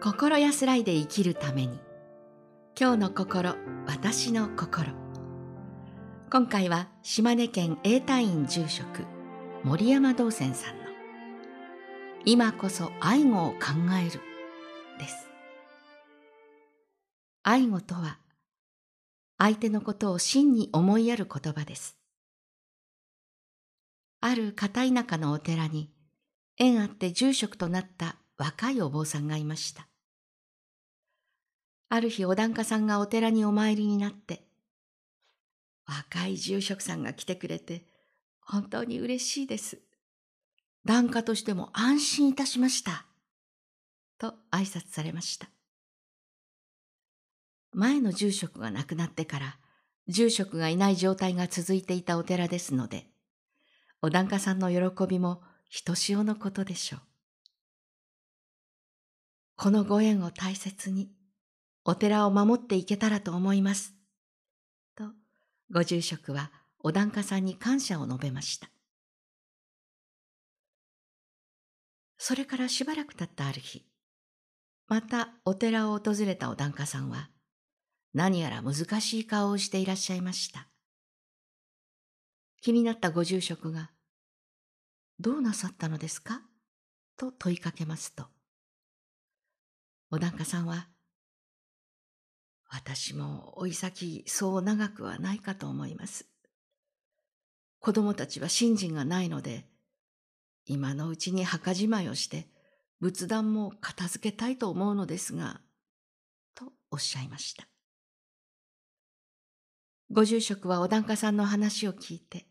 心安らいで生きるために。今日の心私の心。今回は島根県永泰院住職森山道泉さんの今こそ愛語を考えるです。愛語とは相手のことを真に思いやる言葉です。ある片田舎のお寺に縁あって住職となった若いお坊さんがいました。ある日お檀家さんがお寺にお参りになって、若い住職さんが来てくれて本当に嬉しいです。檀家としても安心いたしました。と挨拶されました。前の住職が亡くなってから住職がいない状態が続いていたお寺ですので、お檀家さんの喜びもひとしおのことでしょう。このご縁を大切に、お寺を守っていけたらと思います。と、ご住職はお檀家さんに感謝を述べました。それからしばらく経ったある日、またお寺を訪れたお檀家さんは、何やら難しい顔をしていらっしゃいました。気になったご住職が、どうなさったのですか？と問いかけますと、お檀家さんは、私も追い先そう長くはないかと思います。子供たちは信心がないので、今のうちに墓じまいをして仏壇も片付けたいと思うのですが、とおっしゃいました。ご住職はお檀家さんの話を聞いて、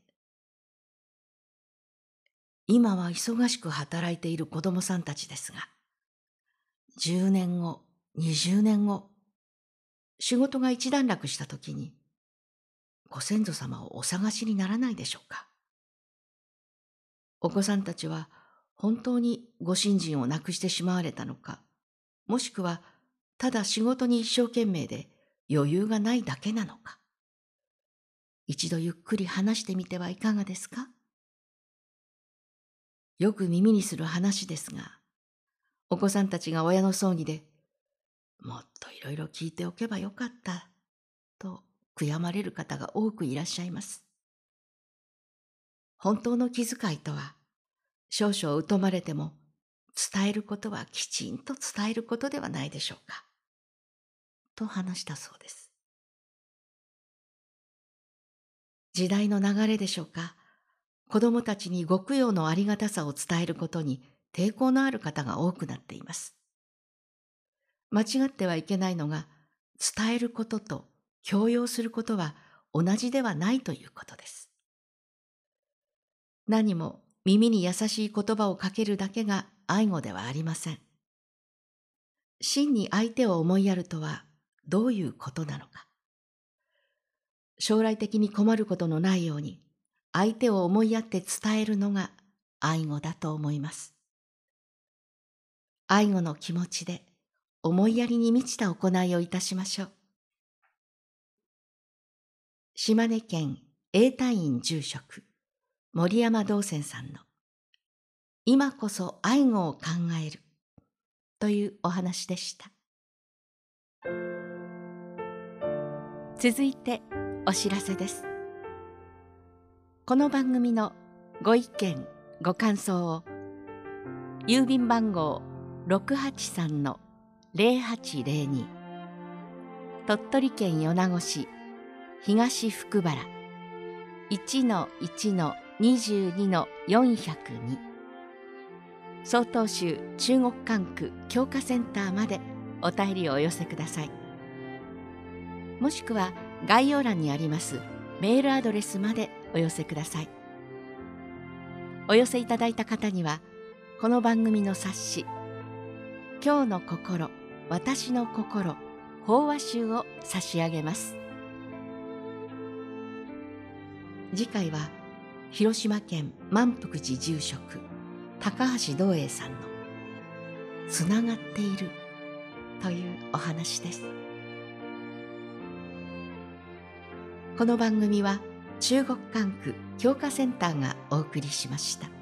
今は忙しく働いている子供さんたちですが、10年後、20年後、仕事が一段落した時に、ご先祖様をお探しにならないでしょうか？お子さんたちは本当にご信心をなくしてしまわれたのか、もしくはただ仕事に一生懸命で余裕がないだけなのか。一度ゆっくり話してみてはいかがですか？よく耳にする話ですが、お子さんたちが親の葬儀で、もっといろいろ聞いておけばよかった、と悔やまれる方が多くいらっしゃいます。本当の気遣いとは、少々疎まれても、伝えることはきちんと伝えることではないでしょうか。と話したそうです。時代の流れでしょうか子供たちにご供養のありがたさを伝えることに抵抗のある方が多くなっています。間違ってはいけないのが伝えることと強要することは同じではないということです。何も耳に優しい言葉をかけるだけが愛語ではありません。真に相手を思いやるとはどういうことなのか。将来的に困ることのないように相手を思いやって伝えるのが愛語だと思います。愛語の気持ちで思いやりに満ちた行いをいたしましょう。島根県永泰院住職森山道泉さんの今こそ愛語を考えるというお話でした。続いてお知らせですこの番組のご意見ご感想を郵便番号0802鳥取県米子市東福原。1-1-22-402曹洞州中国管区教化センターまでお便りをお寄せください。もしくは「概要欄にありますメールアドレスまでお寄せください。お寄せいただいた方にはこの番組の冊子「今日の心私の心法話集」を差し上げます次回は広島県満福寺住職高橋道栄さんの「つながっている」というお話です。この番組は中国管区教化センターがお送りしました。